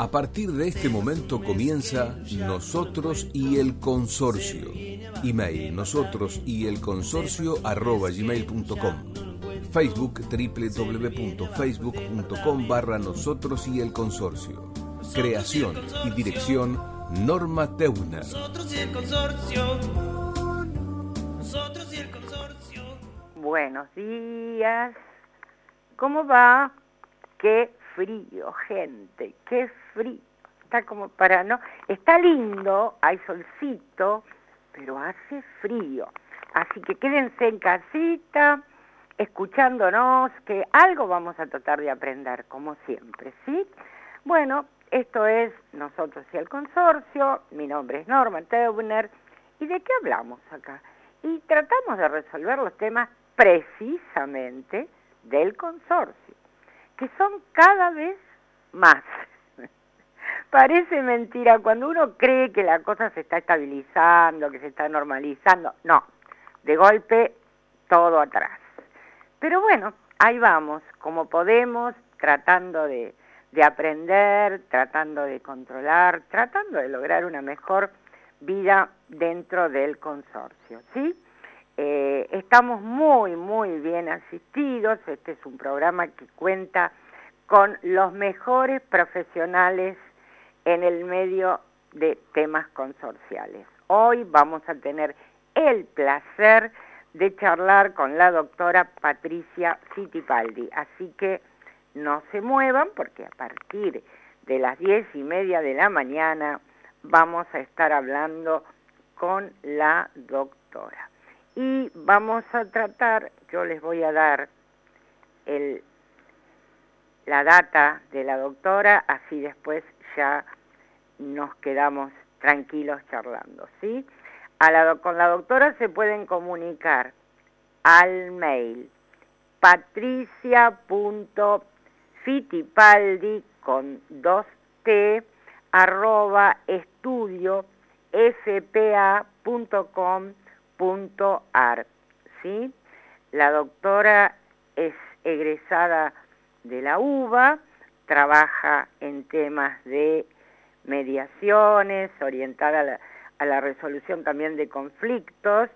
A partir de este momento comienza Nosotros y el Consorcio. Email nosotros y el consorcio arroba gmail.com. Facebook www.facebook.com barra nosotros y el consorcio. Creación y dirección Norma Teuner. Nosotros y el consorcio. Nosotros y el consorcio. Buenos días. ¿Cómo va? Qué frío, gente, qué frío. Está como para no. Está lindo, hay solcito, pero hace frío. Así que quédense en casita, escuchándonos, que algo vamos a tratar de aprender, como siempre, ¿sí? Bueno, esto es Nosotros y el Consorcio, mi nombre es Norma Teuner, ¿y de qué hablamos acá? Y tratamos de resolver los temas precisamente del consorcio que son cada vez más. Parece mentira cuando uno cree que la cosa se está estabilizando, que se está normalizando. No, de golpe todo atrás. Pero bueno, ahí vamos, como podemos, tratando de, de aprender, tratando de controlar, tratando de lograr una mejor vida dentro del consorcio, ¿sí? Eh, estamos muy, muy bien asistidos. Este es un programa que cuenta con los mejores profesionales en el medio de temas consorciales. Hoy vamos a tener el placer de charlar con la doctora Patricia Fittipaldi. Así que no se muevan porque a partir de las diez y media de la mañana vamos a estar hablando con la doctora y vamos a tratar, yo les voy a dar la data de la doctora, así después ya nos quedamos tranquilos charlando, ¿sí? Con la doctora se pueden comunicar al mail patricia.fitipaldi con dos t arroba estudio ¿sí? La doctora es egresada de la UBA, trabaja en temas de mediaciones, orientada a la, resolución también de conflictos,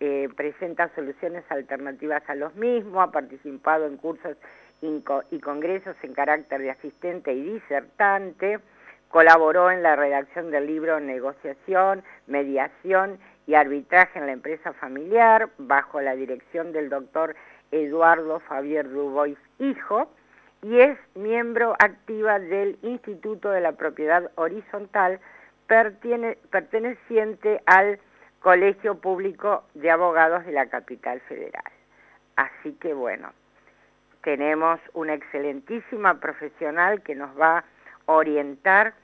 eh, presenta soluciones alternativas a los mismos, ha participado en cursos y congresos en carácter de asistente y disertante, colaboró en la redacción del libro Negociación, Mediación y arbitraje en la empresa familiar bajo la dirección del doctor Eduardo Fabier Dubois Hijo y es miembro activa del Instituto de la Propiedad Horizontal perteneciente al Colegio Público de Abogados de la Capital Federal. Así que bueno, tenemos una excelentísima profesional que nos va a orientar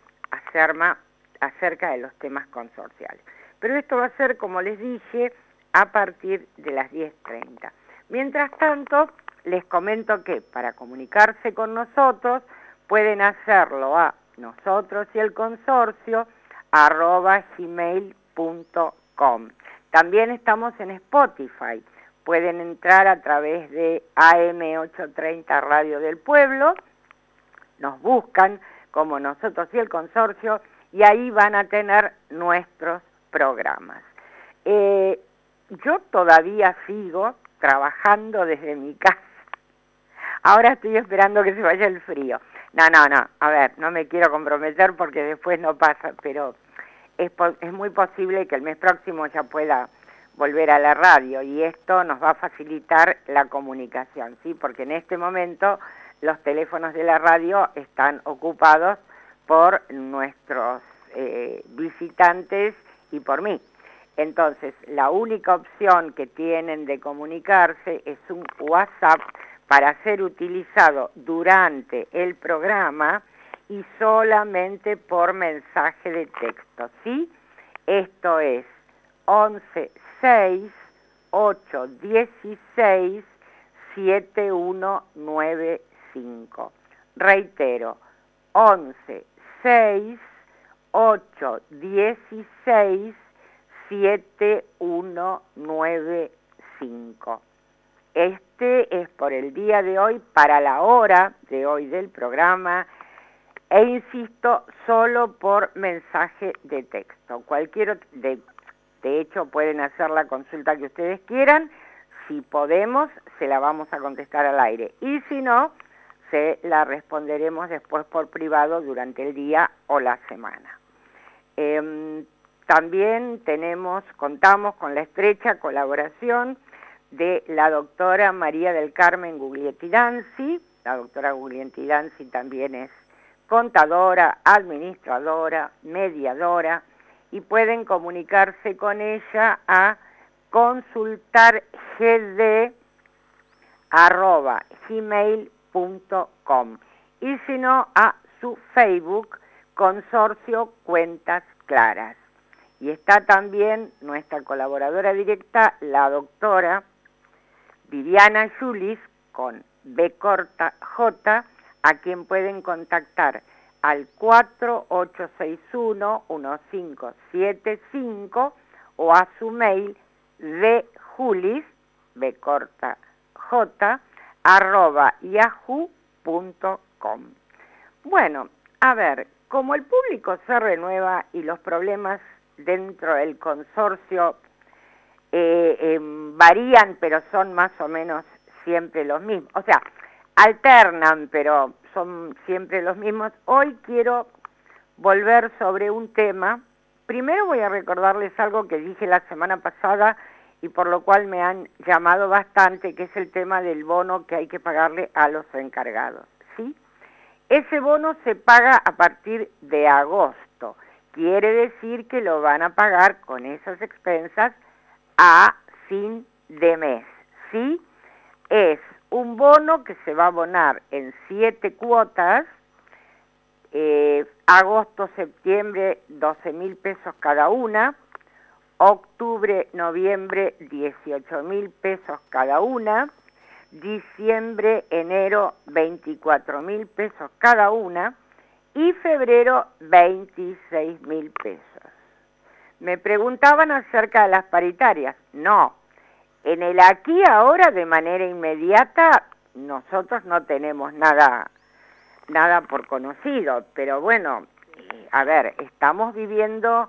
acerca de los temas consorciales. Pero esto va a ser, como les dije, a partir de las 10.30. Mientras tanto, les comento que para comunicarse con nosotros pueden hacerlo a nosotros y el consorcio arroba gmail.com. También estamos en Spotify. Pueden entrar a través de AM830 Radio del Pueblo, nos buscan como nosotros y el consorcio y ahí van a tener nuestros programas. Eh, yo todavía sigo trabajando desde mi casa. Ahora estoy esperando que se vaya el frío. No, no, no. A ver, no me quiero comprometer porque después no pasa, pero es, es muy posible que el mes próximo ya pueda volver a la radio y esto nos va a facilitar la comunicación, ¿sí? Porque en este momento los teléfonos de la radio están ocupados por nuestros eh, visitantes y por mí. Entonces, la única opción que tienen de comunicarse es un WhatsApp para ser utilizado durante el programa y solamente por mensaje de texto, ¿sí? Esto es 11 6 8 16 7195. Reitero, 11 6 8 16 7195. Este es por el día de hoy, para la hora de hoy del programa, e insisto, solo por mensaje de texto. Cualquier de, de hecho pueden hacer la consulta que ustedes quieran, si podemos se la vamos a contestar al aire y si no, se la responderemos después por privado durante el día o la semana. Em, también tenemos, contamos con la estrecha colaboración de la doctora María del Carmen Guglietti Danzi. La doctora Guglietti Danzi también es contadora, administradora, mediadora y pueden comunicarse con ella a consultar gmail.com y si no a su Facebook Consorcio Cuentas Claras. Y está también nuestra colaboradora directa, la doctora Viviana Julis, con B corta J, a quien pueden contactar al 4861-1575 o a su mail de Julis, B corta J, arroba yahoo.com. Bueno, a ver, como el público se renueva y los problemas dentro del consorcio eh, em, varían, pero son más o menos siempre los mismos. O sea, alternan, pero son siempre los mismos. Hoy quiero volver sobre un tema. Primero voy a recordarles algo que dije la semana pasada y por lo cual me han llamado bastante, que es el tema del bono que hay que pagarle a los encargados. ¿sí? Ese bono se paga a partir de agosto. Quiere decir que lo van a pagar con esas expensas a fin de mes. ¿sí? Es un bono que se va a abonar en siete cuotas, eh, agosto, septiembre, 12 mil pesos cada una, octubre, noviembre, 18 mil pesos cada una, diciembre, enero, 24 mil pesos cada una y febrero, 26 mil pesos. Me preguntaban acerca de las paritarias. No, en el aquí ahora de manera inmediata nosotros no tenemos nada nada por conocido, pero bueno, eh, a ver, estamos viviendo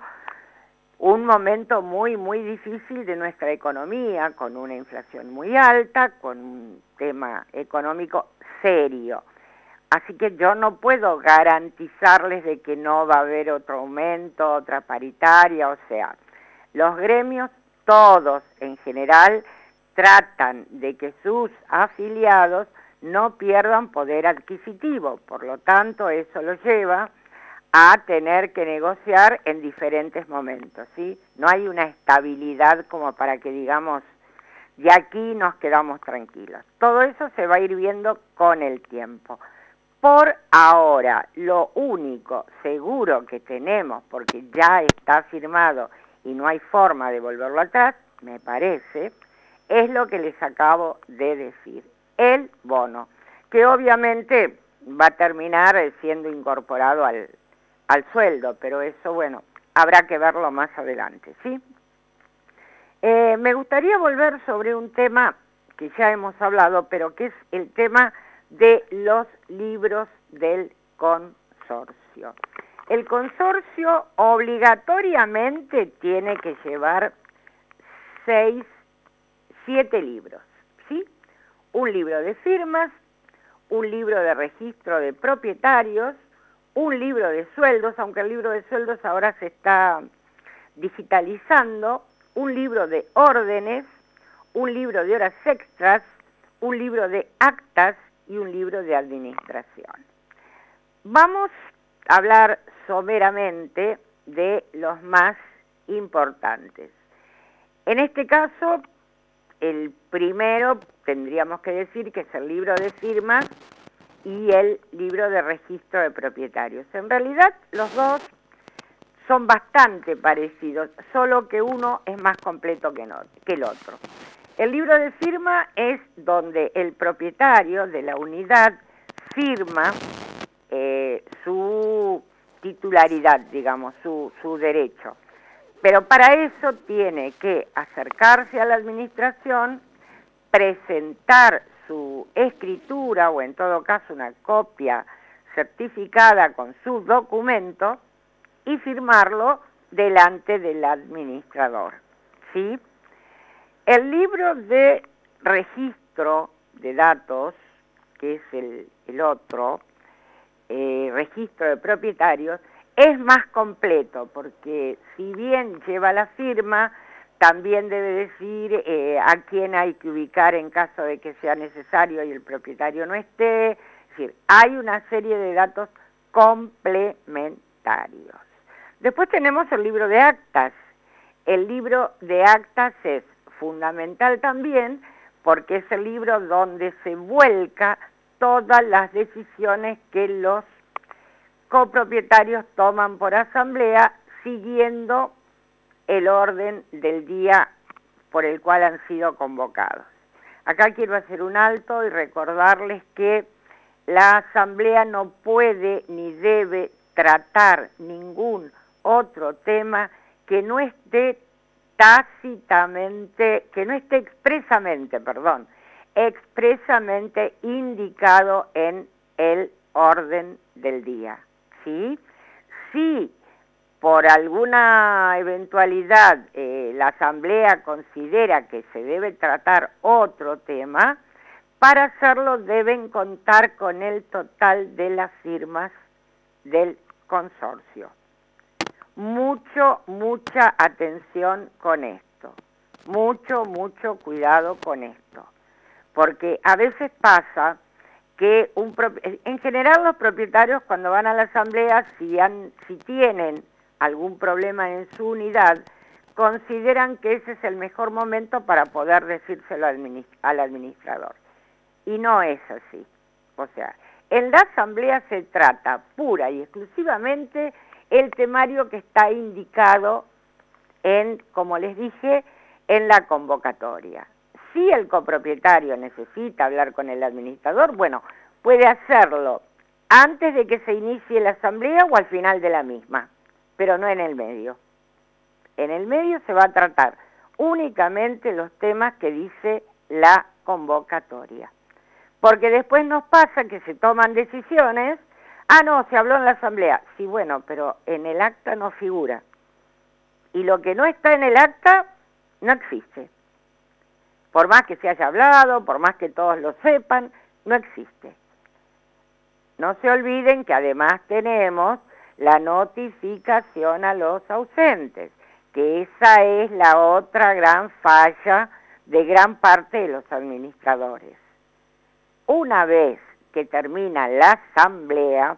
un momento muy, muy difícil de nuestra economía, con una inflación muy alta, con un tema económico serio. Así que yo no puedo garantizarles de que no va a haber otro aumento, otra paritaria, o sea, los gremios, todos en general, tratan de que sus afiliados no pierdan poder adquisitivo, por lo tanto eso lo lleva a tener que negociar en diferentes momentos, ¿sí? No hay una estabilidad como para que digamos, de aquí nos quedamos tranquilos. Todo eso se va a ir viendo con el tiempo. Por ahora, lo único seguro que tenemos, porque ya está firmado y no hay forma de volverlo atrás, me parece, es lo que les acabo de decir, el bono, que obviamente va a terminar siendo incorporado al, al sueldo, pero eso, bueno, habrá que verlo más adelante, ¿sí? Eh, me gustaría volver sobre un tema que ya hemos hablado, pero que es el tema de los libros del consorcio. El consorcio obligatoriamente tiene que llevar seis, siete libros, ¿sí? Un libro de firmas, un libro de registro de propietarios, un libro de sueldos, aunque el libro de sueldos ahora se está digitalizando, un libro de órdenes, un libro de horas extras, un libro de actas y un libro de administración. Vamos a hablar someramente de los más importantes. En este caso, el primero tendríamos que decir que es el libro de firmas y el libro de registro de propietarios. En realidad los dos son bastante parecidos, solo que uno es más completo que, el otro. El libro de firma es donde el propietario de la unidad firma eh, su titularidad, digamos, su, su derecho. Pero para eso tiene que acercarse a la administración, presentar su escritura o en todo caso una copia certificada con su documento y firmarlo delante del administrador. ¿sí? El libro de registro de datos, que es el, otro, eh, registro de propietarios, es más completo porque si bien lleva la firma, también debe decir eh, a quién hay que ubicar en caso de que sea necesario y el propietario no esté. Es decir, hay una serie de datos complementarios. Después tenemos el libro de actas. El libro de actas es fundamental también porque es el libro donde se vuelca todas las decisiones que los copropietarios toman por asamblea siguiendo el orden del día por el cual han sido convocados. Acá quiero hacer un alto y recordarles que la asamblea no puede ni debe tratar ningún otro tema que no esté tácitamente, que no esté expresamente, perdón, expresamente indicado en el orden del día. ¿Sí? Si por alguna eventualidad eh, la Asamblea considera que se debe tratar otro tema, para hacerlo deben contar con el total de las firmas del consorcio mucho, mucha atención con esto, mucho, mucho cuidado con esto, porque a veces pasa que un, en general los propietarios cuando van a la asamblea, si, han, si tienen algún problema en su unidad, consideran que ese es el mejor momento para poder decírselo al, al administrador. Y no es así. O sea, en la asamblea se trata pura y exclusivamente el temario que está indicado en, como les dije, en la convocatoria. Si el copropietario necesita hablar con el administrador, bueno, puede hacerlo antes de que se inicie la asamblea o al final de la misma, pero no en el medio. En el medio se va a tratar únicamente los temas que dice la convocatoria. Porque después nos pasa que se toman decisiones Ah, no, se habló en la asamblea. Sí, bueno, pero en el acta no figura. Y lo que no está en el acta no existe. Por más que se haya hablado, por más que todos lo sepan, no existe. No se olviden que además tenemos la notificación a los ausentes, que esa es la otra gran falla de gran parte de los administradores. Una vez que termina la asamblea,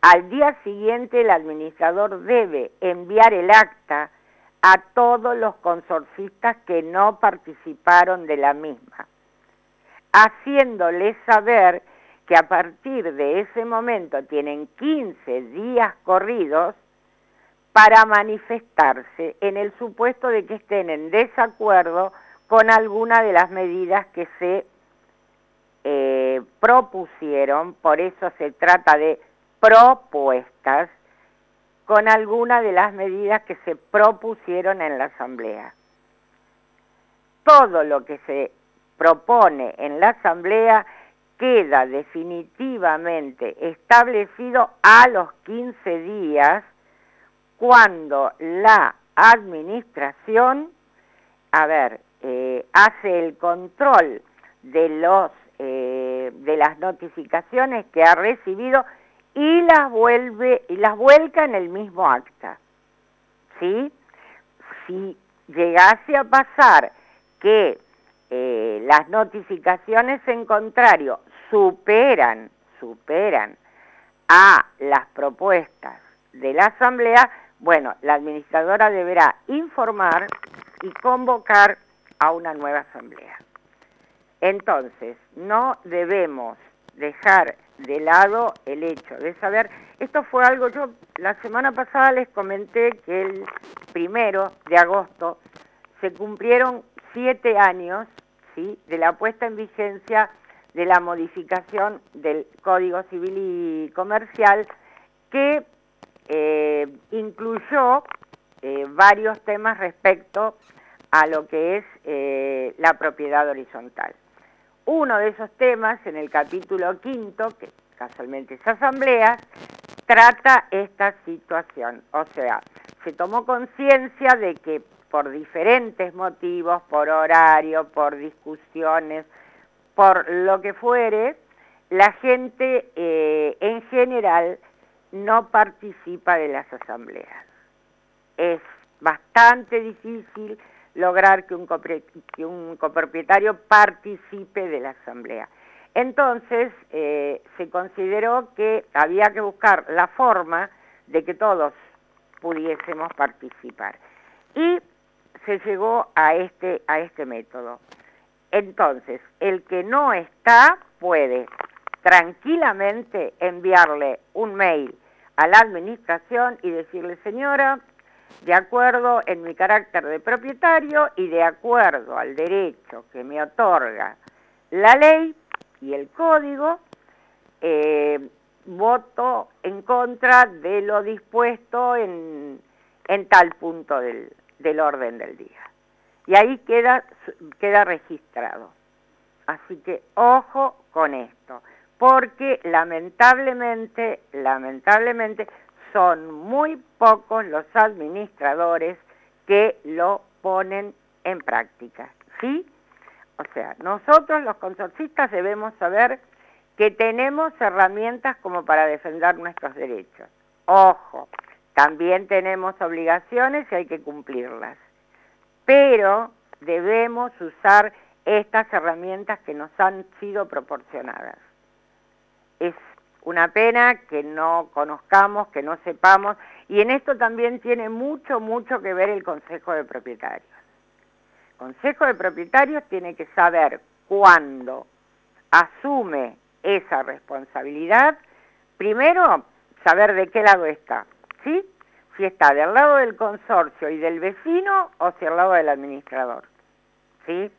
al día siguiente el administrador debe enviar el acta a todos los consorcistas que no participaron de la misma, haciéndoles saber que a partir de ese momento tienen 15 días corridos para manifestarse en el supuesto de que estén en desacuerdo con alguna de las medidas que se eh, propusieron, por eso se trata de propuestas, con alguna de las medidas que se propusieron en la Asamblea. Todo lo que se propone en la Asamblea queda definitivamente establecido a los 15 días cuando la administración, a ver, eh, hace el control de los eh, de las notificaciones que ha recibido y las vuelve y las vuelca en el mismo acta. ¿Sí? Si llegase a pasar que eh, las notificaciones en contrario superan, superan a las propuestas de la Asamblea, bueno, la administradora deberá informar y convocar a una nueva Asamblea. Entonces, no debemos dejar de lado el hecho de saber, esto fue algo, yo la semana pasada les comenté que el primero de agosto se cumplieron siete años ¿sí? de la puesta en vigencia de la modificación del Código Civil y Comercial que eh, incluyó eh, varios temas respecto a lo que es eh, la propiedad horizontal. Uno de esos temas, en el capítulo quinto, que casualmente esa asamblea, trata esta situación. O sea, se tomó conciencia de que por diferentes motivos, por horario, por discusiones, por lo que fuere, la gente eh, en general no participa de las asambleas. Es bastante difícil lograr que un, que un copropietario participe de la asamblea. Entonces eh, se consideró que había que buscar la forma de que todos pudiésemos participar. Y se llegó a este, a este método. Entonces, el que no está puede tranquilamente enviarle un mail a la administración y decirle, señora, de acuerdo en mi carácter de propietario y de acuerdo al derecho que me otorga la ley y el código, eh, voto en contra de lo dispuesto en, en tal punto del, del orden del día. Y ahí queda, queda registrado. Así que ojo con esto, porque lamentablemente, lamentablemente son muy pocos los administradores que lo ponen en práctica. ¿Sí? O sea, nosotros los consorcistas debemos saber que tenemos herramientas como para defender nuestros derechos. Ojo, también tenemos obligaciones y hay que cumplirlas. Pero debemos usar estas herramientas que nos han sido proporcionadas. Es una pena que no conozcamos, que no sepamos, y en esto también tiene mucho, mucho que ver el Consejo de Propietarios. El Consejo de Propietarios tiene que saber cuándo asume esa responsabilidad, primero saber de qué lado está, ¿sí? Si está del lado del consorcio y del vecino o si al lado del administrador, ¿sí?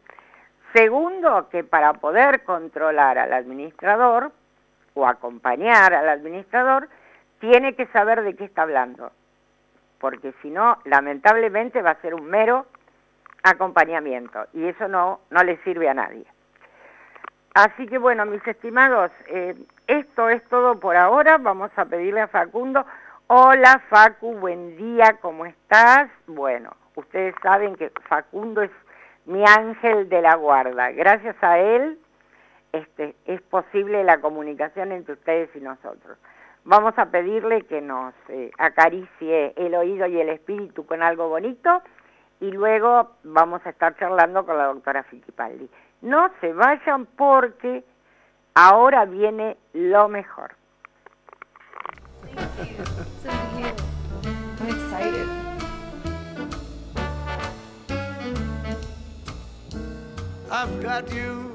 Segundo, que para poder controlar al administrador o acompañar al administrador, tiene que saber de qué está hablando, porque si no, lamentablemente va a ser un mero acompañamiento y eso no, no le sirve a nadie. Así que bueno, mis estimados, eh, esto es todo por ahora. Vamos a pedirle a Facundo. Hola Facu, buen día, ¿cómo estás? Bueno, ustedes saben que Facundo es mi ángel de la guarda. Gracias a él este, es posible la comunicación entre ustedes y nosotros. Vamos a pedirle que nos eh, acaricie el oído y el espíritu con algo bonito y luego vamos a estar charlando con la doctora Fittipaldi. No se vayan porque ahora viene lo mejor. I've got you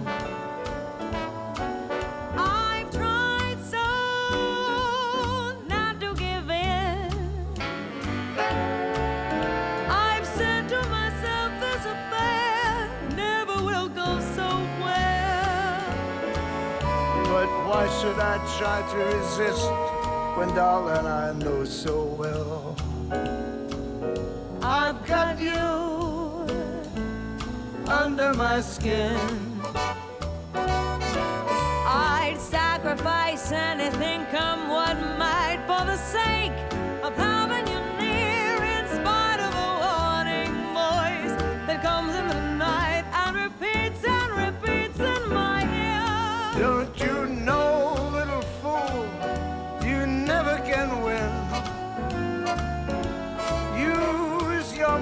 Should I try to resist when, darling, I know so well I've got you under my skin? I'd sacrifice anything, come what might, for the sake of having you near, in spite of a warning voice that comes in the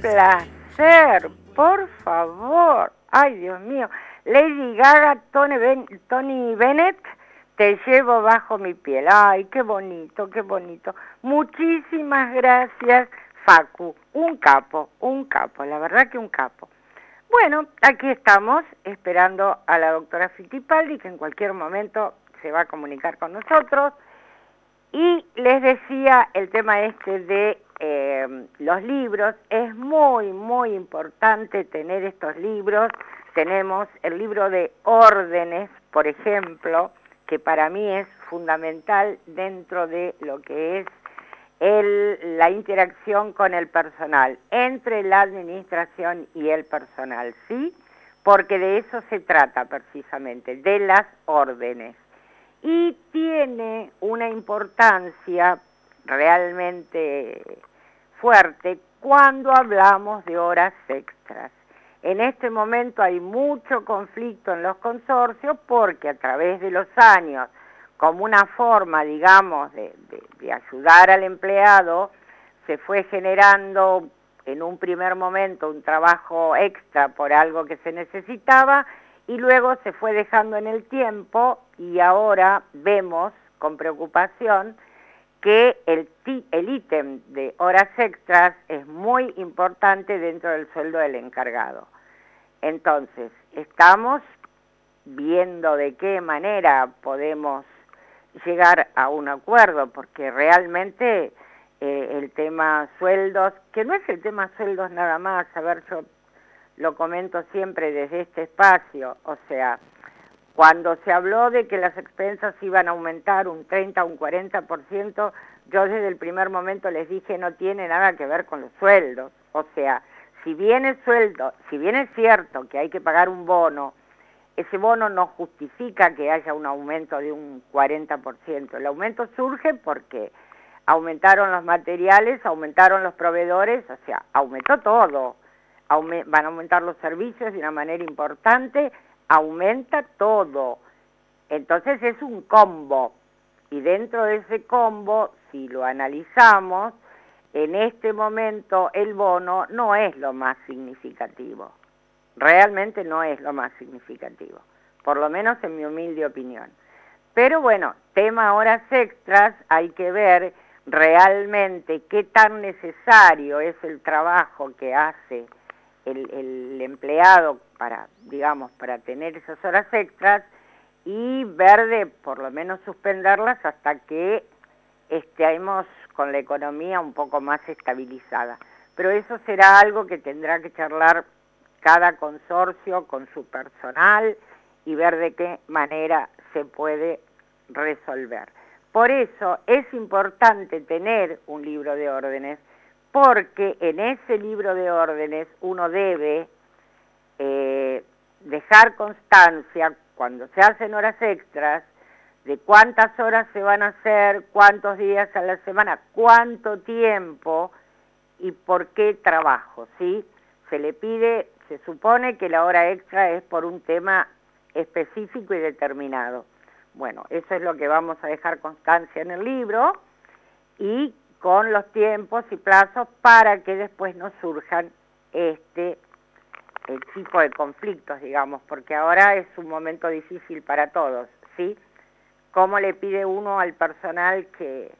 placer! Por favor. Ay, Dios mío. Lady Gaga, Tony, Tony Bennett, te llevo bajo mi piel. Ay, qué bonito, qué bonito. Muchísimas gracias, Facu. Un capo, un capo, la verdad que un capo. Bueno, aquí estamos esperando a la doctora Fittipaldi, que en cualquier momento se va a comunicar con nosotros. Y les decía el tema este de eh, los libros. Es muy, muy importante tener estos libros. Tenemos el libro de órdenes, por ejemplo, que para mí es fundamental dentro de lo que es la interacción con el personal, entre la administración y el personal, ¿sí? Porque de eso se trata precisamente, de las órdenes y tiene una importancia realmente fuerte cuando hablamos de horas extras. En este momento hay mucho conflicto en los consorcios porque a través de los años, como una forma, digamos, de, ayudar al empleado, se fue generando en un primer momento un trabajo extra por algo que se necesitaba y luego se fue dejando en el tiempo y ahora vemos con preocupación que el ítem de horas extras es muy importante dentro del sueldo del encargado. Entonces, estamos viendo de qué manera podemos llegar a un acuerdo, porque realmente eh, el tema sueldos, que no es el tema sueldos nada más, a ver, yo lo comento siempre desde este espacio, o sea, cuando se habló de que las expensas iban a aumentar un 30 o un 40%, yo desde el primer momento les dije no tiene nada que ver con los sueldos. O sea, si bien es sueldo, si bien es cierto que hay que pagar un bono, ese bono no justifica que haya un aumento de un 40%. El aumento surge porque aumentaron los materiales, aumentaron los proveedores, o sea, aumentó todo. Aume- van a aumentar los servicios de una manera importante, aumenta todo. Entonces es un combo. Y dentro de ese combo, si lo analizamos, en este momento el bono no es lo más significativo. Realmente no es lo más significativo. Por lo menos en mi humilde opinión. Pero bueno, tema horas extras, hay que ver realmente qué tan necesario es el trabajo que hace el, el empleado para, digamos, para tener esas horas extras y ver de por lo menos suspenderlas hasta que estemos con la economía un poco más estabilizada. Pero eso será algo que tendrá que charlar cada consorcio con su personal y ver de qué manera se puede resolver. Por eso es importante tener un libro de órdenes, porque en ese libro de órdenes uno debe eh, dejar constancia cuando se hacen horas extras de cuántas horas se van a hacer, cuántos días a la semana, cuánto tiempo y por qué trabajo, ¿sí? Se le pide, se supone que la hora extra es por un tema específico y determinado. Bueno, eso es lo que vamos a dejar constancia en el libro y con los tiempos y plazos para que después no surjan este el tipo de conflictos, digamos, porque ahora es un momento difícil para todos, ¿sí? ¿Cómo le pide uno al personal que,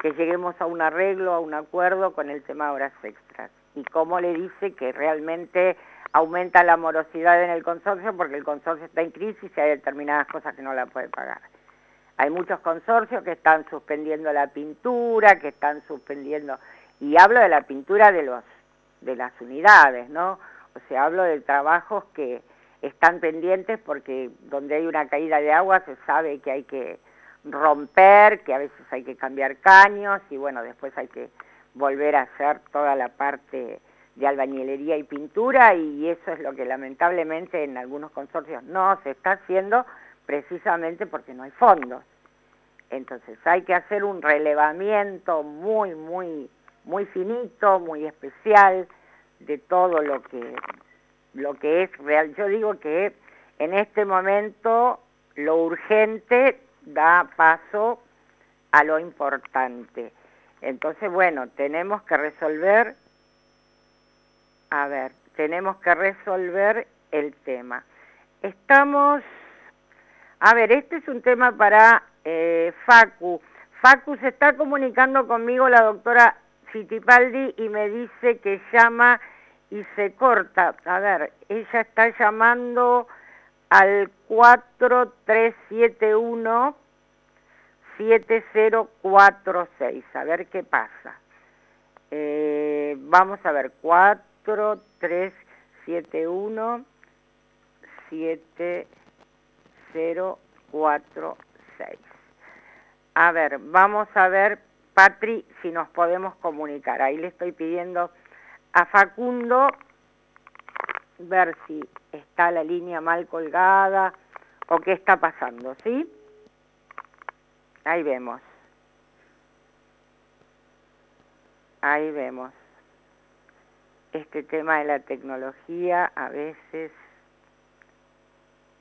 que lleguemos a un arreglo, a un acuerdo con el tema de horas extras? ¿Y cómo le dice que realmente aumenta la morosidad en el consorcio porque el consorcio está en crisis y hay determinadas cosas que no la puede pagar? Hay muchos consorcios que están suspendiendo la pintura, que están suspendiendo y hablo de la pintura de los de las unidades, ¿no? O sea, hablo de trabajos que están pendientes porque donde hay una caída de agua se sabe que hay que romper, que a veces hay que cambiar caños y bueno, después hay que volver a hacer toda la parte de albañilería y pintura y eso es lo que lamentablemente en algunos consorcios no se está haciendo precisamente porque no hay fondos. Entonces hay que hacer un relevamiento muy, muy, muy finito, muy especial de todo lo que, lo que es real. Yo digo que en este momento lo urgente da paso a lo importante. Entonces, bueno, tenemos que resolver, a ver, tenemos que resolver el tema. Estamos, a ver, este es un tema para eh, Facu. Facu se está comunicando conmigo la doctora Fittipaldi y me dice que llama y se corta. A ver, ella está llamando al 4371 7046. A ver qué pasa. Eh, vamos a ver, 4371 7046. A ver, vamos a ver, Patri, si nos podemos comunicar. Ahí le estoy pidiendo a Facundo ver si está la línea mal colgada o qué está pasando, ¿sí? Ahí vemos. Ahí vemos. Este tema de la tecnología a veces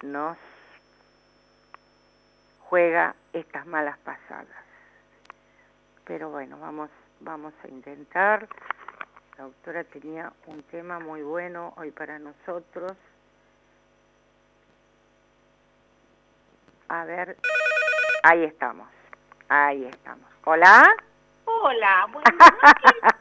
nos juega estas malas pasadas. Pero bueno, vamos, vamos a intentar. La doctora tenía un tema muy bueno hoy para nosotros. A ver, ahí estamos, ahí estamos. ¿Hola? Hola, bueno, no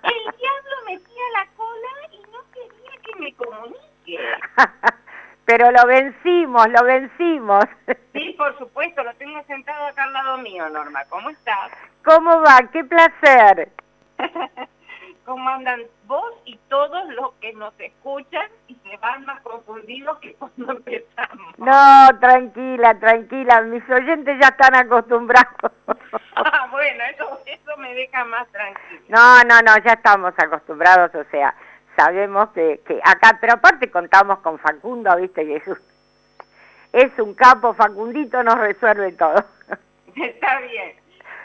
que el diablo metía la cola y no quería que me comunique. Pero lo vencimos, lo vencimos. Sí, por supuesto, lo tengo sentado acá al lado mío, Norma. ¿Cómo estás? ¿Cómo va? ¡Qué placer! ¿Cómo andan vos y todos los que nos escuchan y se van más confundidos que cuando empezamos? No, tranquila, tranquila, mis oyentes ya están acostumbrados. Ah, bueno, eso, eso me deja más tranquila. No, no, no, ya estamos acostumbrados, o sea, sabemos que, que acá, pero aparte contamos con Facundo, viste, que es un, es un capo, Facundito nos resuelve todo. Está bien.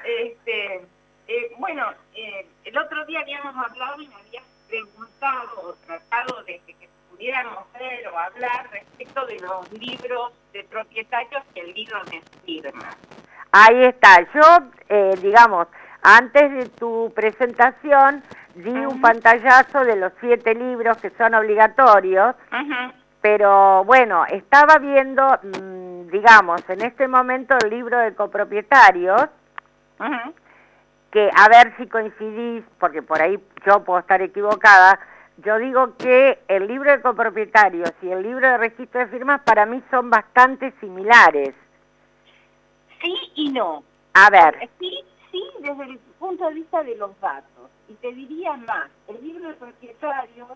Este, eh, bueno, eh, el otro día habíamos hablado y me habías preguntado o tratado de que, que pudiéramos ver o hablar respecto de los libros de propietarios que el libro me firma. Ahí está, yo, eh, digamos, antes de tu presentación di un pantallazo de los siete libros que son obligatorios, pero bueno, estaba viendo, mm, digamos, en este momento el libro de copropietarios, que a ver si coincidís, porque por ahí yo puedo estar equivocada, yo digo que el libro de copropietarios y el libro de registro de firmas para mí son bastante similares. Sí y no. A ver, Sí, sí, desde el punto de vista de los datos. Y te diría más, el libro de propietarios,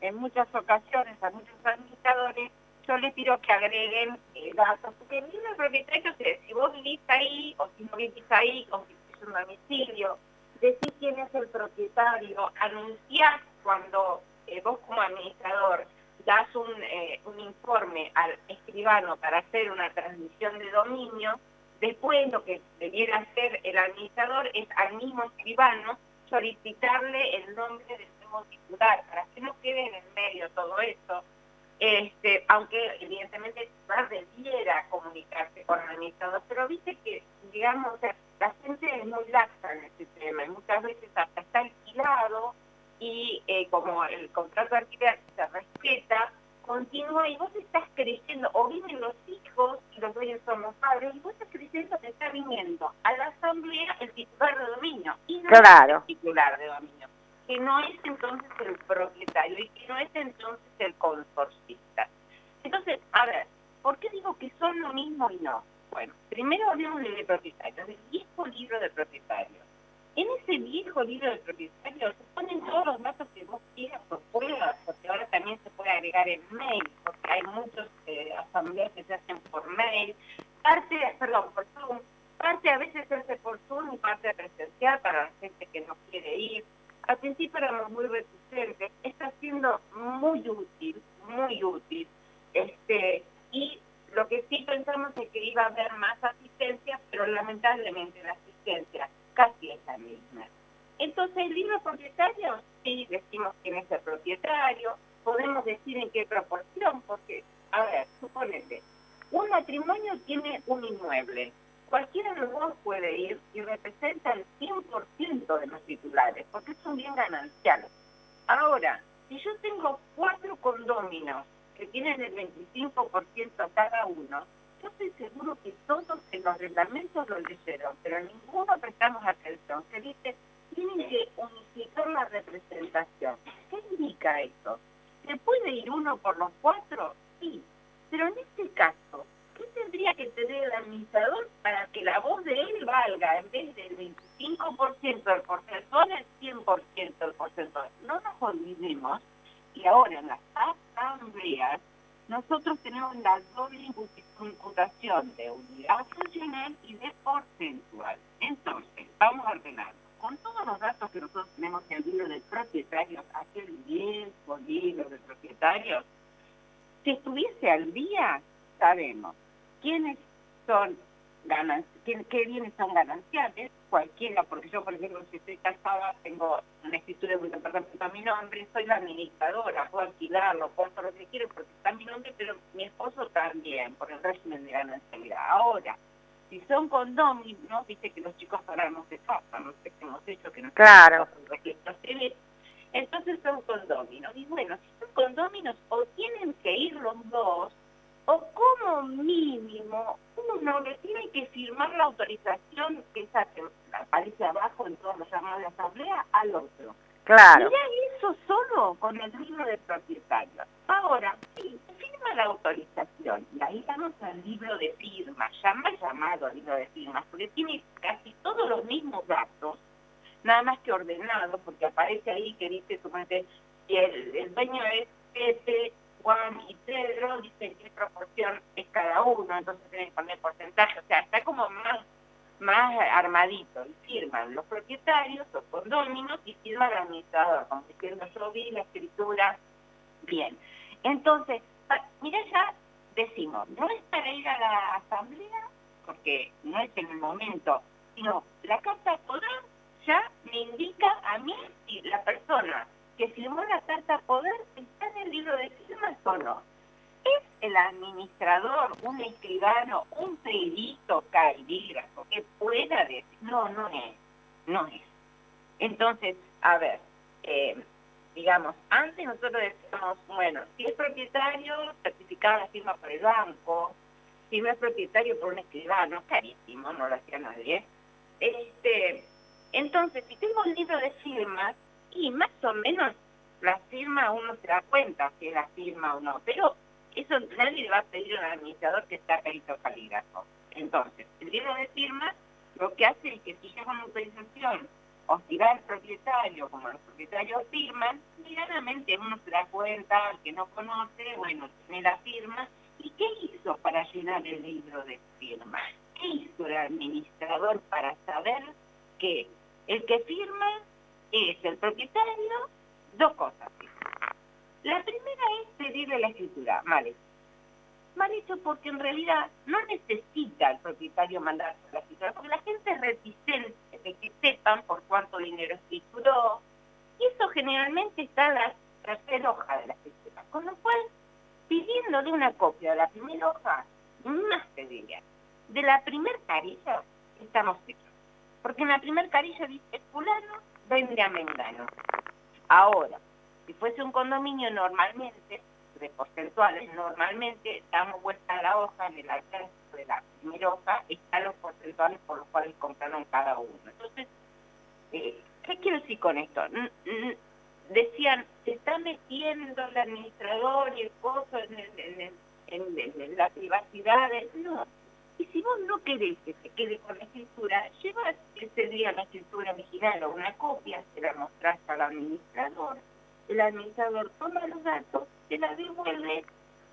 en muchas ocasiones a muchos administradores, yo les pido que agreguen eh, datos, porque el libro de propietarios es, si vos vivís ahí, o si no vivís ahí, o si es un domicilio, decís quién es el propietario, anunciás cuando eh, vos como administrador das un, eh, un informe al escribano para hacer una transmisión de dominio, Después lo que debiera hacer el administrador es al mismo escribano solicitarle el nombre del nuevo titular para que no quede en el medio todo esto. Este, aunque evidentemente el debiera comunicarse con el administrador, pero viste que, digamos, la gente es muy laxa en este tema y muchas veces hasta está alquilado y eh, como el contrato de alquiler se respeta, continúa y vos estás creyendo, o viven los hijos y los dueños son los padres, y vos estás creyendo que está viniendo a la asamblea el titular de dominio, y no Claro. es el titular de dominio, que no es entonces el propietario y que no es entonces el consorcista. Entonces, a ver, ¿por qué digo que son lo mismo y no? Bueno, primero hablemos de propietarios, del viejo libro de propietarios. En ese viejo libro del propietario se ponen todos los datos que vos quieras por fuera, porque ahora también se puede agregar en mail, porque hay muchas eh, asambleas que se hacen por mail, parte, perdón, por Zoom, parte a veces se hace por Zoom y parte presencial para la gente que no quiere ir. Al principio éramos muy reticentes, está siendo muy útil, muy útil. Este, y lo que sí pensamos es que iba a haber más asistencia, pero lamentablemente la asistencia casi es la misma. Entonces, el libro propietario, sí decimos quién es el propietario, podemos decir en qué proporción, porque, a ver, suponete, un matrimonio tiene un inmueble. Cualquiera de los dos puede ir y representa el 100% de los titulares, porque es un bien ganancial. Ahora, si yo tengo cuatro condóminos que tienen el 25% cada uno, yo estoy seguro que todos en los reglamentos lo leyeron, pero ninguno prestamos atención. Se dice, tienen que unificar la representación. ¿Qué indica esto? ¿Se puede ir uno por los cuatro? Sí, pero en este caso, ¿qué tendría que tener el administrador para que la voz de él valga en vez del 25% del porcentaje, el 100% del porcentaje? No nos olvidemos y ahora en las asambleas nosotros tenemos la doble imputación de unidad funcional y de porcentual. Entonces, vamos a ordenar. Con todos los datos que nosotros tenemos en el libro del propietario, aquel viejo libro del propietario, si estuviese al día, sabemos quiénes son ganan, qué, qué bienes son gananciales, cualquiera, porque yo, por ejemplo, si estoy casada, tengo una escritura de un departamento a mi nombre, soy la administradora, puedo alquilarlo, puedo hacer lo que quiero porque está a mi nombre, pero mi esposo también, por el régimen de ganancialidad. Ahora, si son condóminos, viste que los chicos ahora no se casan, no sé qué hemos hecho, que no se Claro. casan, civil, entonces son condóminos. Y bueno, si son condóminos, o tienen que ir los dos, o como mínimo uno le tiene que firmar la autorización que esa que aparece abajo en todos los llamados de asamblea al otro. Claro. Mira eso solo con el libro de propietario. Ahora, sí, firma la autorización y ahí vamos al libro de firmas, ya más llamado libro de firmas, porque tiene casi todos los mismos datos, nada más que ordenado, porque aparece ahí que dice, suponete, si el, el dueño es Pepe, Juan y Pedro, dice qué proporción es cada uno, entonces tienen que poner porcentaje, o sea, está como más más armadito y firman los propietarios o condóminos y firma el administrador, como diciendo yo vi la escritura bien. Entonces, mira ya decimos, no es para ir a la asamblea, porque no es en el momento, sino la carta poder ya me indica a mí si la persona que firmó la carta poder está en el libro de firmas o no. ¿Es el administrador, un escribano, un perito calígrafo que pueda decir? No, no es, no es. Entonces, a ver, eh, digamos, antes nosotros decíamos, bueno, si es propietario, certificada la firma por el banco, si no es propietario por un escribano, carísimo, no lo hacía nadie. Este, entonces, si tengo un libro de firmas, y más o menos la firma uno se da cuenta si es la firma o no, pero eso nadie le va a pedir a un administrador que está perito calígrafo. Entonces, el libro de firmas lo que hace es que si llega una autorización o si va el propietario, como los propietarios firman, medianamente uno se da cuenta, el que no conoce, bueno, tiene la firma. ¿Y qué hizo para llenar el libro de firmas? ¿Qué hizo el administrador para saber que el que firma es el propietario? Dos cosas. La primera es pedirle la escritura, mal hecho. Mal hecho porque en realidad no necesita el propietario mandar la escritura, porque la gente es reticente de que sepan por cuánto dinero escrituró, y eso generalmente está en la tercera hoja de la escritura. Con lo cual, pidiéndole una copia de la primera hoja, más te de la primer carilla estamos hechos. Porque en la primer carilla dice fulano vende a Mengano. Ahora, si fuese un condominio normalmente, de porcentuales, normalmente damos vuelta a la hoja, en el alcance de la primera hoja están los porcentuales por los cuales compraron cada uno. Entonces, eh, ¿qué quiero decir con esto? Decían, se está metiendo el administrador y el coso en, el- en privacidad. No, Y si vos no querés que se quede con la escritura, llevas ese día la escritura original o una copia, se la mostrás al administrador, el administrador toma los datos, se la devuelve,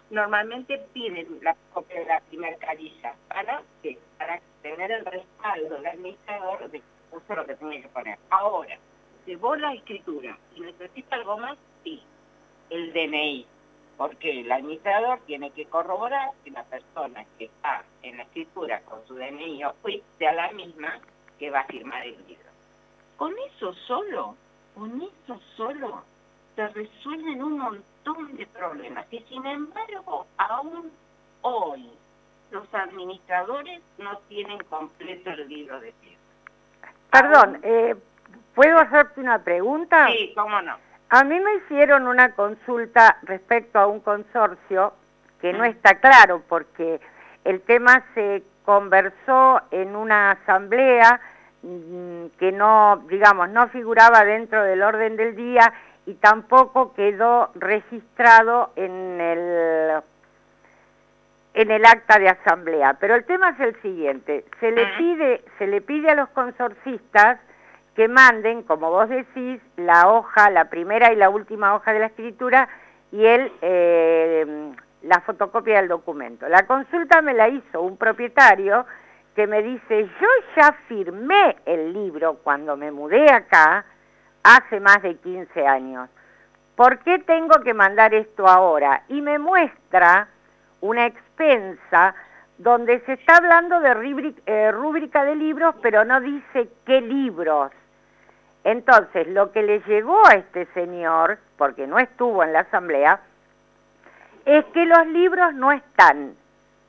normalmente piden la copia de la primera carilla, ¿para qué? Para tener el respaldo del administrador de que puso lo que tenía que poner. Ahora, vos la escritura y necesita algo más, sí, el DNI, porque el administrador tiene que corroborar que la persona que está en la escritura con su DNI o sea la misma que va a firmar el libro. Con eso solo, con eso solo, se resuelven un montón de problemas. Y sin embargo, aún hoy, los administradores no tienen completo el libro de firma. Perdón, eh, ¿puedo hacerte una pregunta? Sí, cómo no. A mí me hicieron una consulta respecto a un consorcio que no está claro porque el tema se conversó en una asamblea mm, que no, digamos, no figuraba dentro del orden del día y tampoco quedó registrado en el en el acta de asamblea. Pero el tema es el siguiente, se le pide, se le pide a los consorcistas que manden, como vos decís, la hoja, la primera y la última hoja de la escritura y el, eh, la fotocopia del documento. La consulta me la hizo un propietario que me dice, yo ya firmé el libro cuando me mudé acá hace más de 15 años. ¿Por qué tengo que mandar esto ahora? Y me muestra una expensa donde se está hablando de eh, rúbrica de libros, pero no dice qué libros. Entonces, lo que le llegó a este señor, porque no estuvo en la asamblea, es que los libros no están.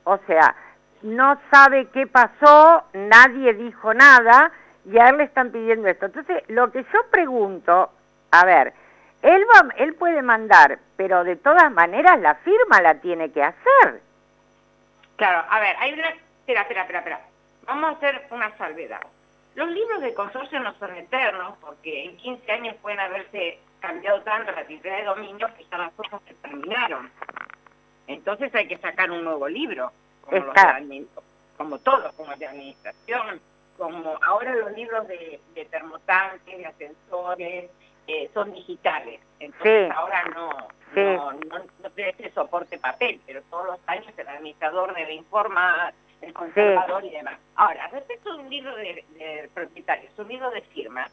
O sea, no sabe qué pasó, nadie dijo nada y a él le están pidiendo esto. Entonces, lo que yo pregunto, a ver, él, él puede mandar, pero de todas maneras la firma la tiene que hacer. Claro, a ver, hay una... Espera, espera, espera, espera. Vamos a hacer una salvedad. Los libros de consorcio no son eternos porque en 15 años pueden haberse cambiado tanto la titularidad de dominio que ya las cosas se terminaron. Entonces hay que sacar un nuevo libro, como, los de como todos, como de administración, como ahora los libros de, de termotanques, de ascensores, eh, son digitales. Entonces Sí. ahora no, Sí. no, no, no tiene ese soporte papel, pero todos los años el administrador debe informar, el conservador y demás. Ahora, respecto de un libro de, de propietario, es un libro de firma.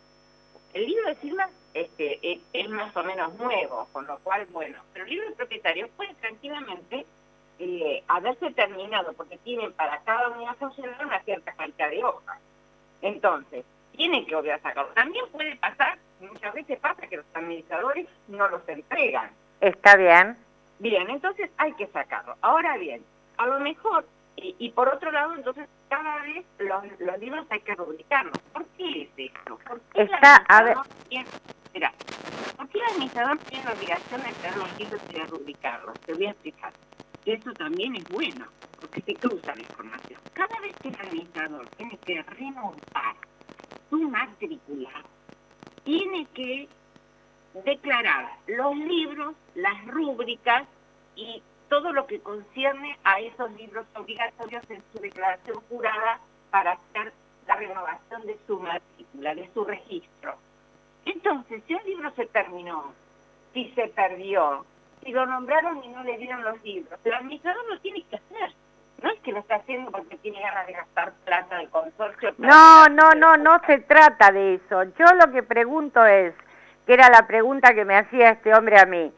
El libro de firma este, es, es más o menos nuevo, con lo cual, bueno, pero el libro de propietario puede tranquilamente eh, haberse terminado, porque tienen para cada unidad funcional una cierta cantidad de hojas. Entonces, tienen que volver a sacarlo. También puede pasar, muchas veces pasa que los administradores no los entregan. ¿Está bien? Bien, entonces hay que sacarlo. Ahora bien, a lo mejor, y, y por otro lado, entonces cada vez los, los libros hay que rubricarlos. ¿Por qué es esto? ¿Por qué el Está, a ver. administrador tiene- Mira, ¿por qué el administrador tiene la obligación de tener los libros y de rubricarlos? Te voy a explicar. Eso también es bueno, porque se cruza la información. Cada vez que el administrador tiene que renovar su matrícula, tiene que declarar los libros, las rúbricas y todo lo que concierne a esos libros obligatorios en su declaración jurada para hacer la renovación de su matrícula, de su registro. Entonces, si un libro se terminó, si se perdió, si lo nombraron y no le dieron los libros, el administrador lo tiene que hacer. No es que lo está haciendo porque tiene ganas de gastar plata del consorcio. No, no, no, no se trata de eso. Yo lo que pregunto es, que era la pregunta que me hacía este hombre a mí,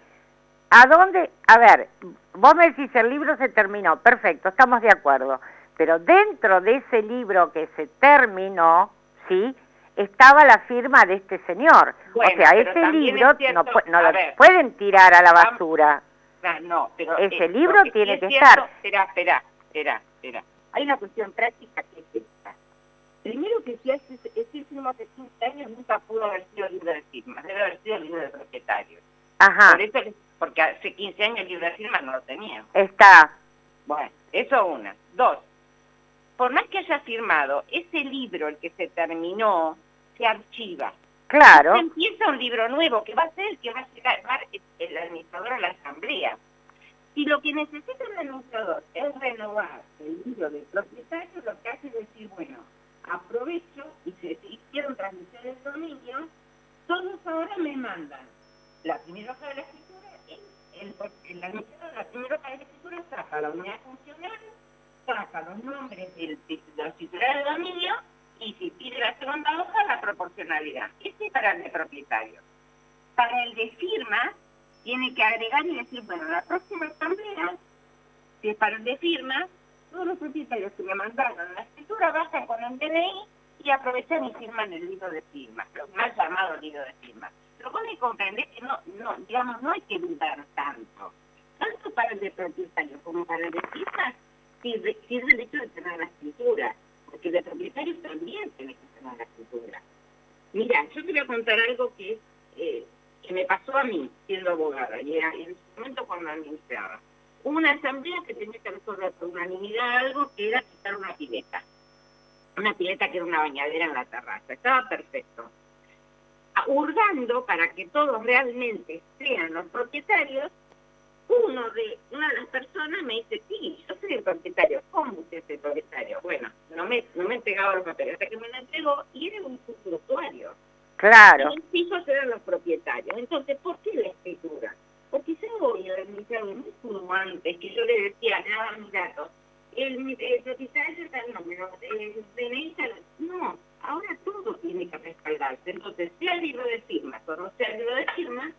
¿a dónde? A ver, vos me decís el libro se terminó, perfecto, estamos de acuerdo, pero dentro de ese libro que se terminó, ¿sí? Estaba la firma de este señor. Bueno, o sea, ese libro es cierto- no, lo ver. pueden tirar a la basura. Ah, no, pero Ese eh, libro sí tiene es que cierto- estar. Espera, espera, espera, espera. Hay una cuestión práctica que es esta. Primero que si hace ese firma hace 15 años nunca pudo haber sido libro de firma, debe haber sido libro de propietario. Ajá, Por eso, que- porque hace 15 años el libro de firma no lo tenía. está. Bueno, eso una. Dos, por más que haya firmado, ese libro, el que se terminó, se archiva. Claro, Empieza un libro nuevo que va a ser el que va a llegar el administrador a la asamblea. Si lo que necesita el administrador es renovar el libro del propietario, lo que hace es decir, bueno, aprovecho y se hicieron transmisiones de dominio, todos ahora me mandan la primera hoja de la escritura el, el administrador de la hoja de la escritura saca la unidad funcional, saca los nombres del, de los titulares de dominio y si pide la segunda hoja, la proporcionalidad. Ese es para el de propietario. Para el de firma, tiene que agregar y decir, bueno, la próxima asamblea, si es para el de firma, todos los propietarios que me mandaron la escritura bajan con el DNI y aprovechan y firman el libro de firma, lo mal llamado libro de firma. Pero vos me comprendés que no, no, digamos, no hay que dudar tanto. Tanto para el de propietario como para el de firma, sirve, sirve el hecho de tener la escritura, porque el de propietario también tiene que tener la escritura. Mira, yo te voy a contar algo que, eh, que me pasó a mí, siendo abogada, y era en ese momento cuando administraba. Hubo una asamblea que tenía que resolver por unanimidad algo que era quitar una pileta. Una pileta que era una bañadera en la terraza. Estaba perfecto. Hurgando para que todos realmente sean los propietarios, uno de, una de las personas me dice, sí, yo soy el propietario. ¿Cómo usted es el propietario? Bueno, no me, no me entregaba los papeles hasta que me lo entregó y era un usuario. Claro. Los hijos eran los propietarios. Entonces, ¿por qué la escritura? Porque yo voy a es como antes, que yo le decía, nada, mis datos. El, el propietario está el número, el DNI está No, ahora todo tiene que respaldarse. Entonces, sea el libro de firmas o no sea el libro de firmas,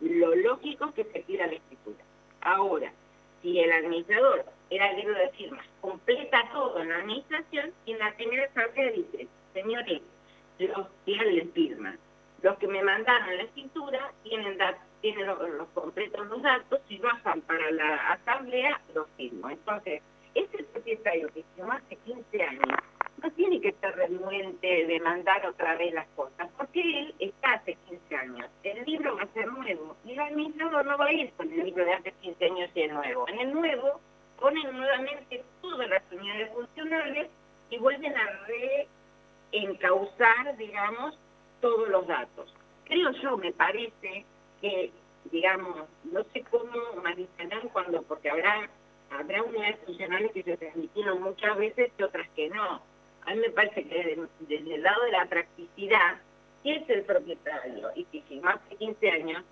lo lógico es que se pida la escritura. Ahora, si el administrador era el libro de firmas, completa todo en la administración, y en la primera asamblea dice, señores, los que firman, los que me mandaron la escritura tienen, tienen los, completos los datos, si bajan para la asamblea, los firmo. Entonces, ese propietario que firmó hace 15 años no tiene que estar renuente de mandar otra vez las cosas, porque él está hace 15 años. El libro va a ser nuevo y el administrador no va a ir con el libro de hace 15 años y el nuevo. En el nuevo ponen nuevamente todas las unidades funcionales y vuelven a reencauzar, digamos, todos los datos. Creo yo, me parece que, digamos, no sé cómo manejarán cuando, porque habrá habrá unidades funcionales que se transmitieron muchas veces y otras que no. A mí me parece que desde, el lado de la practicidad, si es el propietario y si firmó hace 15 años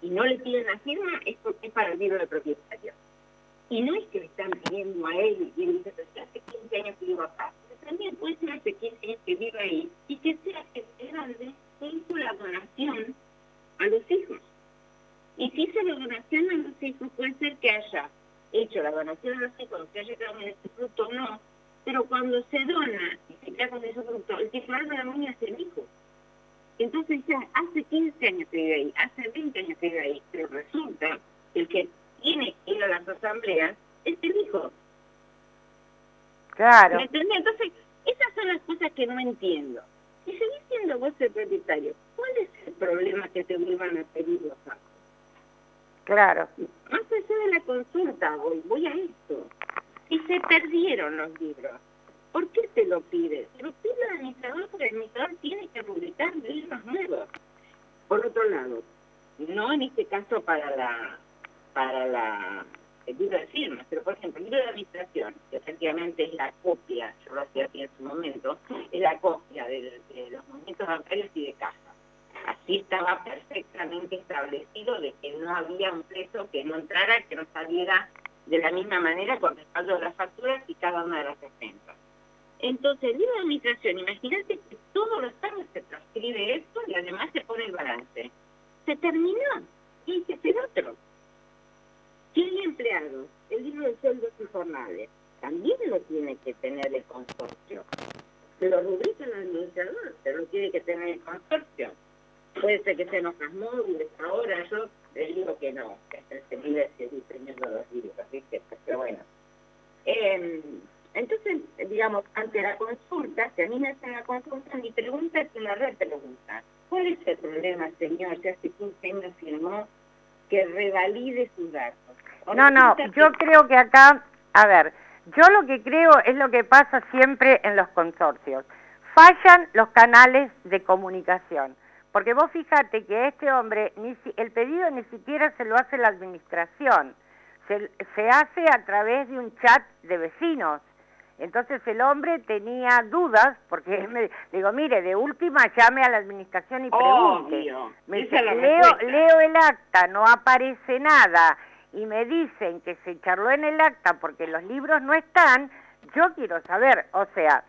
y no le piden la firma, es porque es para el libro de propietario. Y no es que le están pidiendo a él y él dice, pero si hace 15 años que vivo acá. Pero también puede ser hace 15 años que vive ahí y que sea que hizo la donación a los hijos. Y si hizo la donación a los hijos, puede ser que haya hecho la donación a los hijos, que haya quedado en ese fruto, no. Pero cuando se dona y se queda con ese fruto, el titular de la niña es el hijo. Entonces ya hace 15 años que vive ahí, hace 20 años que vive ahí, pero resulta que el que tiene que ir a las asambleas es el hijo. Claro. ¿Me entendés? Entonces, esas son las cosas que no entiendo. Si seguís siendo vos el propietario, ¿cuál es el problema que te vuelvan a pedir los actos? Claro. Más allá de la consulta, voy, voy a esto. Si se perdieron los libros, ¿por qué te lo pide? Se lo pide el administrador porque el administrador tiene que publicar libros nuevos. Por otro lado, no en este caso para la para la el libro de firmas, pero por ejemplo, el libro de administración, que efectivamente es la copia, yo lo hacía aquí en su momento, es la copia de, los movimientos bancarios y de caja. Así estaba perfectamente establecido de que no había un preso que no entrara, que no saliera de la misma manera con respaldo de las facturas y cada una de las expensas. Entonces, el libro de administración, imagínate que todos los años se transcribe esto y además se pone el balance. Se terminó hay que hacer otro. Hay empleados, el libro de sueldos y jornales también lo tiene que tener el consorcio. Lo rubrica el administrador, pero lo tiene que tener el consorcio. Puede ser que sean hojas móviles ahora, yo le digo que no, que es el nivel que diseñando los libros, así que, pero bueno. Eh, entonces, digamos, ante la consulta, si a mí me hacen la consulta, mi pregunta es una repregunta. ¿Cuál es el problema, señor, si hace 15 años firmó que revalide sus datos? No, no, yo que- creo que acá, a ver, yo lo que creo es lo que pasa siempre en los consorcios. Fallan los canales de comunicación. Porque vos fíjate que este hombre, ni si- el pedido ni siquiera se lo hace la administración, se, se hace a través de un chat de vecinos. Entonces el hombre tenía dudas, porque me digo, mire, de última llame a la administración y pregunte. Obvio. Me dice, leo, leo el acta, no aparece nada, y me dicen que se charló en el acta porque los libros no están, yo quiero saber, o sea,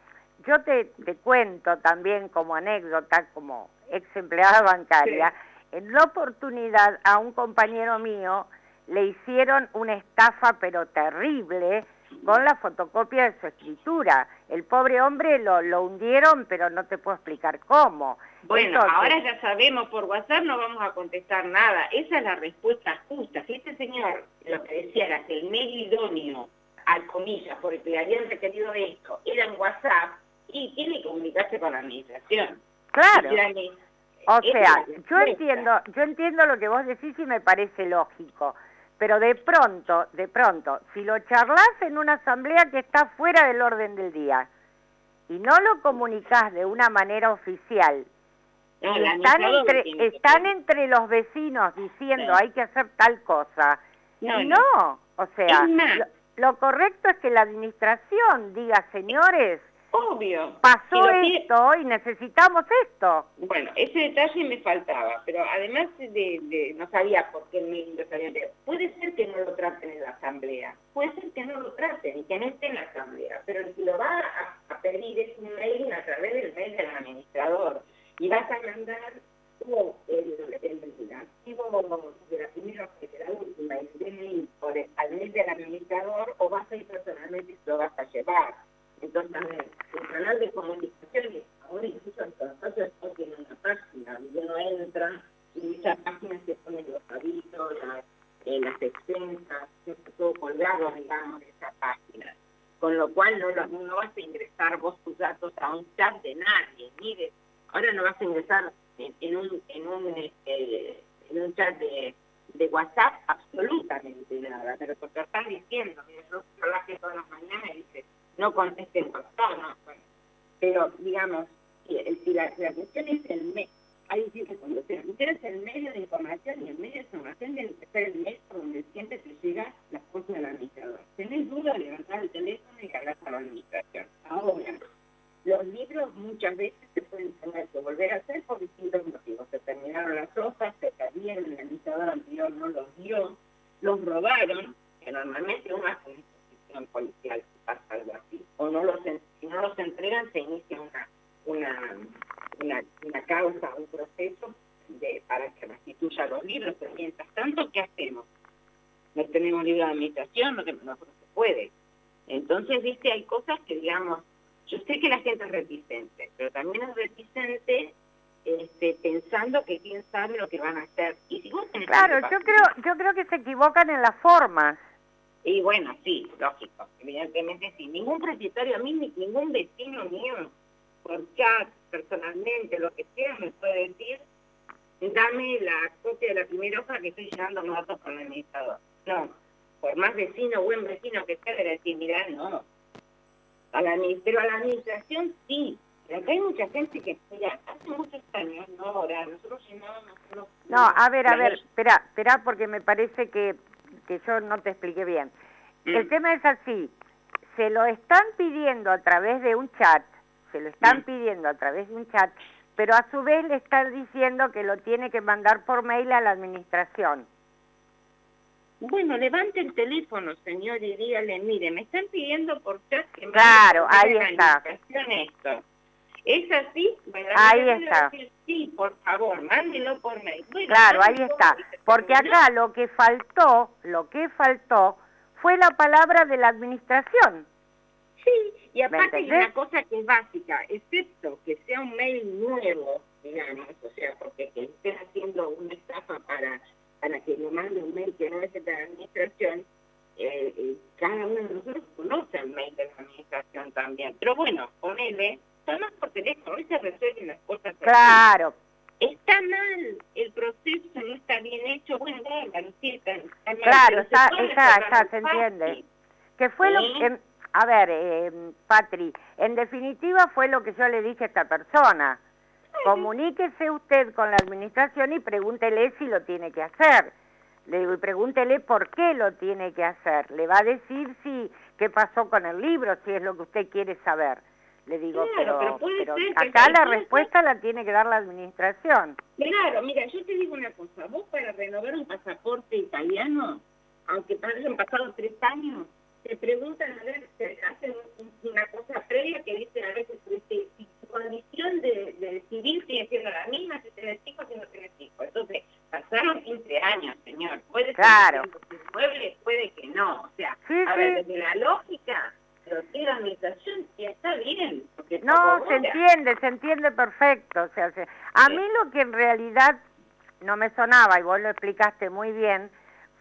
yo te, te cuento también como anécdota, como ex empleada bancaria, en la oportunidad a un compañero mío le hicieron una estafa pero terrible con la fotocopia de su escritura. El pobre hombre lo, lo hundieron, pero no te puedo explicar cómo. Bueno, Entonces, ahora ya sabemos, por WhatsApp no vamos a contestar nada. Esa es la respuesta justa. Si este señor lo que decía era que el medio idóneo, al comillas, por el que le habían requerido esto, era en WhatsApp, y tiene que comunicarse con la administración. Claro. O sea, yo entiendo, yo entiendo lo que vos decís y me parece lógico, pero de pronto, de pronto, si lo charlas en una asamblea que está fuera del orden del día y no lo comunicás de una manera oficial, No, están entre, están entre los vecinos diciendo Sí. hay que hacer tal cosa, No, y no. no, o sea, lo correcto es que la administración diga, señores, Obvio. pasó Si esto y necesitamos esto. Bueno, ese detalle me faltaba, pero además de, de- no sabía por qué el mail lo sabía leer. Puede ser que no lo traten en la asamblea, puede ser que no lo traten y que no esté en la asamblea, pero el que lo va a, a pedir es un mail a través del mail del administrador y vas a mandar o el, el, el archivo de la primera de la última, el DNI por el, al mail del administrador o vas a ir personalmente y lo vas a llevar. Entonces, el canal de comunicaciones, ahora incluso el consorcio no tiene una página, uno entra y esa página se pone los avisos, las, eh, las expensas, todo colgado, digamos, de esa página. Con lo cual no, no vas a ingresar vos tus datos a un chat de nadie, ni de, ahora no vas a ingresar en, un, en un, este, en un chat de, de WhatsApp absolutamente nada, pero porque están diciendo, mira, trabajo todas las mañanas y no contesten WhatsApp, no, bueno. pero digamos, si, si la, cuestión es el medio, hay cuando se cuestión es el medio de información y el medio de información que ser el medio donde siempre te llega las cosas del administrador. Tenés duda, levantar el teléfono y hablar a la administración. Ahora, los libros muchas veces se pueden tener que volver a hacer por distintos motivos. Se terminaron las hojas, se perdieron, el administrador anterior no los dio, los robaron, que normalmente uno hace una institución policial si pasa algo así. O no los, en- si no los entregan, se inicia una, una, una, una causa, un proceso de, para que restituya los libros. Pero mientras tanto, ¿qué hacemos? No tenemos no, te- no se puede. Entonces, viste, hay cosas que, digamos, yo sé que la gente es reticente, pero también es reticente este, pensando que quién sabe lo que van a hacer. Y si vos tenés Claro, que yo creo, yo creo que se equivocan en las formas. Y bueno, sí, lógico, evidentemente sí. Ningún propietario, a mí, ni- ningún vecino mío, por chat, personalmente, lo que sea, me puede decir, dame la copia de la primera hoja que estoy llenando los datos con el administrador. No, por más vecino, buen vecino que sea, debe decir, mirá, no. A la, admi- pero a la administración sí. Pero acá hay mucha gente que, mira, hace muchos años, no ahora, nosotros llenábamos. No, a ver, a ver, espera, espera, porque me parece que, que yo no te expliqué bien. El Mm. tema es así, se lo están pidiendo a través de un chat, se lo están Mm. pidiendo a través de un chat, pero a su vez le están diciendo que lo tiene que mandar por mail a la administración. Bueno, levante el teléfono, señor, y dígale, mire, me están pidiendo por chat que Claro, ahí está. esto. ¿Es así? Ahí está. decir, Sí, por favor, mándelo por mail. Bueno, Claro, ahí está. Porque acá lo que faltó, lo que faltó, fue la palabra de la administración. Sí, y aparte hay una cosa que es básica, excepto que sea un mail nuevo, digamos, o sea, porque que estén haciendo una estafa para, para que le mande un mail que no es de la administración, eh, eh, cada uno de nosotros conoce el mail de la administración también. Pero bueno, ponele, llamas por teléfono, hoy se resuelven las cosas. así. Claro, Está mal, el proceso no está bien hecho, bueno, sí, está, está mal, Claro, está- está- se entiende. que fue lo Sí. que, a ver, eh, Patri, en definitiva fue lo que yo le dije a esta persona. Comuníquese usted con la administración y pregúntele si lo tiene que hacer. Le digo, y pregúntele por qué lo tiene que hacer. Le va a decir si qué pasó con el libro, si es lo que usted quiere saber. Le digo, Claro, pero, acá la respuesta la tiene que dar la administración. Claro, mira, yo te digo una cosa, vos para renovar un pasaporte italiano, aunque hayan pasado tres años, te preguntan, a ver, te hacen un- una cosa previa que dice a veces este, si condición de, de decidir sigue siendo la misma, si tenés hijos, si no tenés hijos. Entonces, pasaron 15 años, señor. Puede Claro. ser que inmueble, puede que no. O sea, Sí, a ver, desde la lógica, lo que la administración, ya está bien. No, se entiende, se entiende perfecto. O sea, se- a Sí. mí lo que en realidad no me sonaba, y vos lo explicaste muy bien,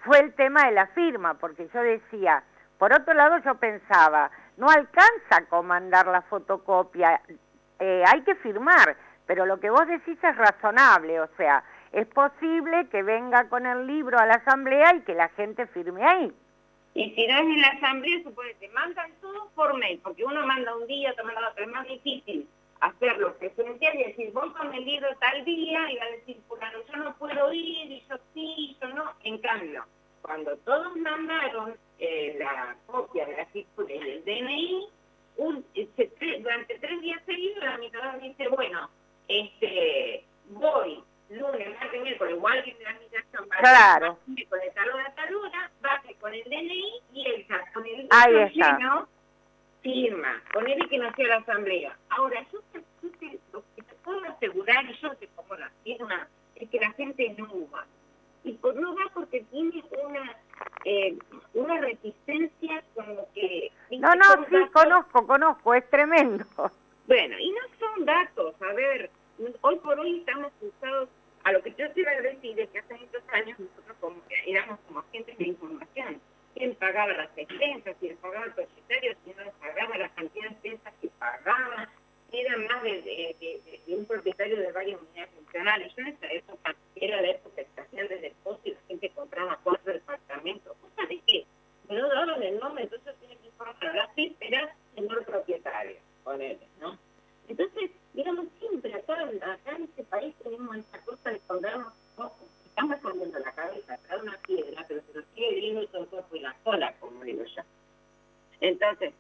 fue el tema de la firma, porque yo decía, por otro lado yo pensaba, no alcanza con mandar la fotocopia, eh, hay que firmar, pero lo que vos decís es razonable, o sea, es posible que venga con el libro a la asamblea y que la gente firme ahí. Y si no es en la asamblea, supone te mandan todo por mail, porque uno manda un día, otro manda otro, es más difícil hacerlo presencial y decir, voy con el libro tal día, y va a decir, fulano, yo no puedo ir, y yo sí, y yo no. En cambio, cuando todos mandaron eh, la copia de la y del DNI, un, se- tre- durante tres días seguidos, la mitad dice, bueno, este, voy lunes, martes, miércoles, igual que en la administración, va a Claro. con de tal hora a tal hora, baje con el DNI y ella con el Ahí lleno, firma, ponele que no sea la asamblea. Ahora, yo te, yo te- lo que te puedo asegurar, y yo te pongo la firma, es que la gente no va. Y por, no va porque tiene una eh, una reticencia como que... No, no, sí, datos- conozco, conozco, es tremendo. bueno, y no son datos, a ver, hoy por hoy estamos cruzados, a lo que yo quiero decir es que hace muchos años nosotros como que éramos como agentes de información. ¿Quién pagaba las expensas? ¿Quién pagaba el propietario? ¿Quién no pagaba las cantidades de expensas que pagaba? Era más de, un propietario de varias unidades funcionales. Yo en esa época, era la época de estación de depósito, y la gente compraba cuatro departamentos. Cosa de que no daban el nombre, entonces tiene que informar a las vísperas señor propietario, ponele, ¿no? Entonces, digamos, siempre acá, en este país tenemos esta cosa de colgarnos. Estamos escondiendo la cabeza atrás de una piedra, pero se nos sigue viendo todo el cuerpo y la cola, como digo yo. Entonces,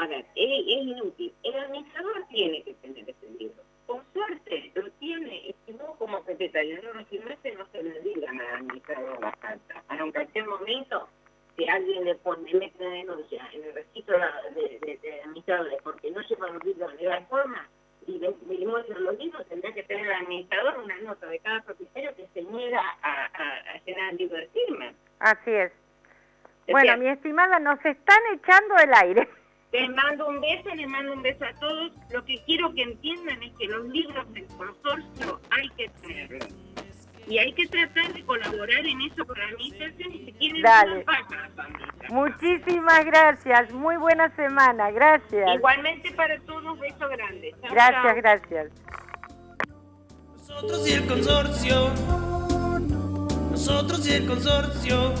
a ver, es, es inútil. El administrador tiene que tener ese libro. Con suerte lo tiene, y si no, como secretario no lo firmaste, no se le digan al administrador la carta. Para en cualquier momento, si alguien le pone, mete una denuncia en el registro de, de, de administradores porque no llevan los libros de la forma y muestran los libros, tendrá que tener el administrador una nota de cada propietario que se niega a, a, a llenar el libro de firma. Así es. Bueno, mi estimada, nos están echando el aire. Les mando un beso, les mando un beso a todos. Lo que quiero que entiendan es que los libros del consorcio hay que tenerlos. Y hay que tratar de colaborar en eso con la administración y si quieren Dale. Muchísimas gracias, muy buena semana, gracias. Igualmente para todos, beso grande. Chao, Gracias, chao. gracias. Nosotros y el consorcio. Nosotros y el consorcio.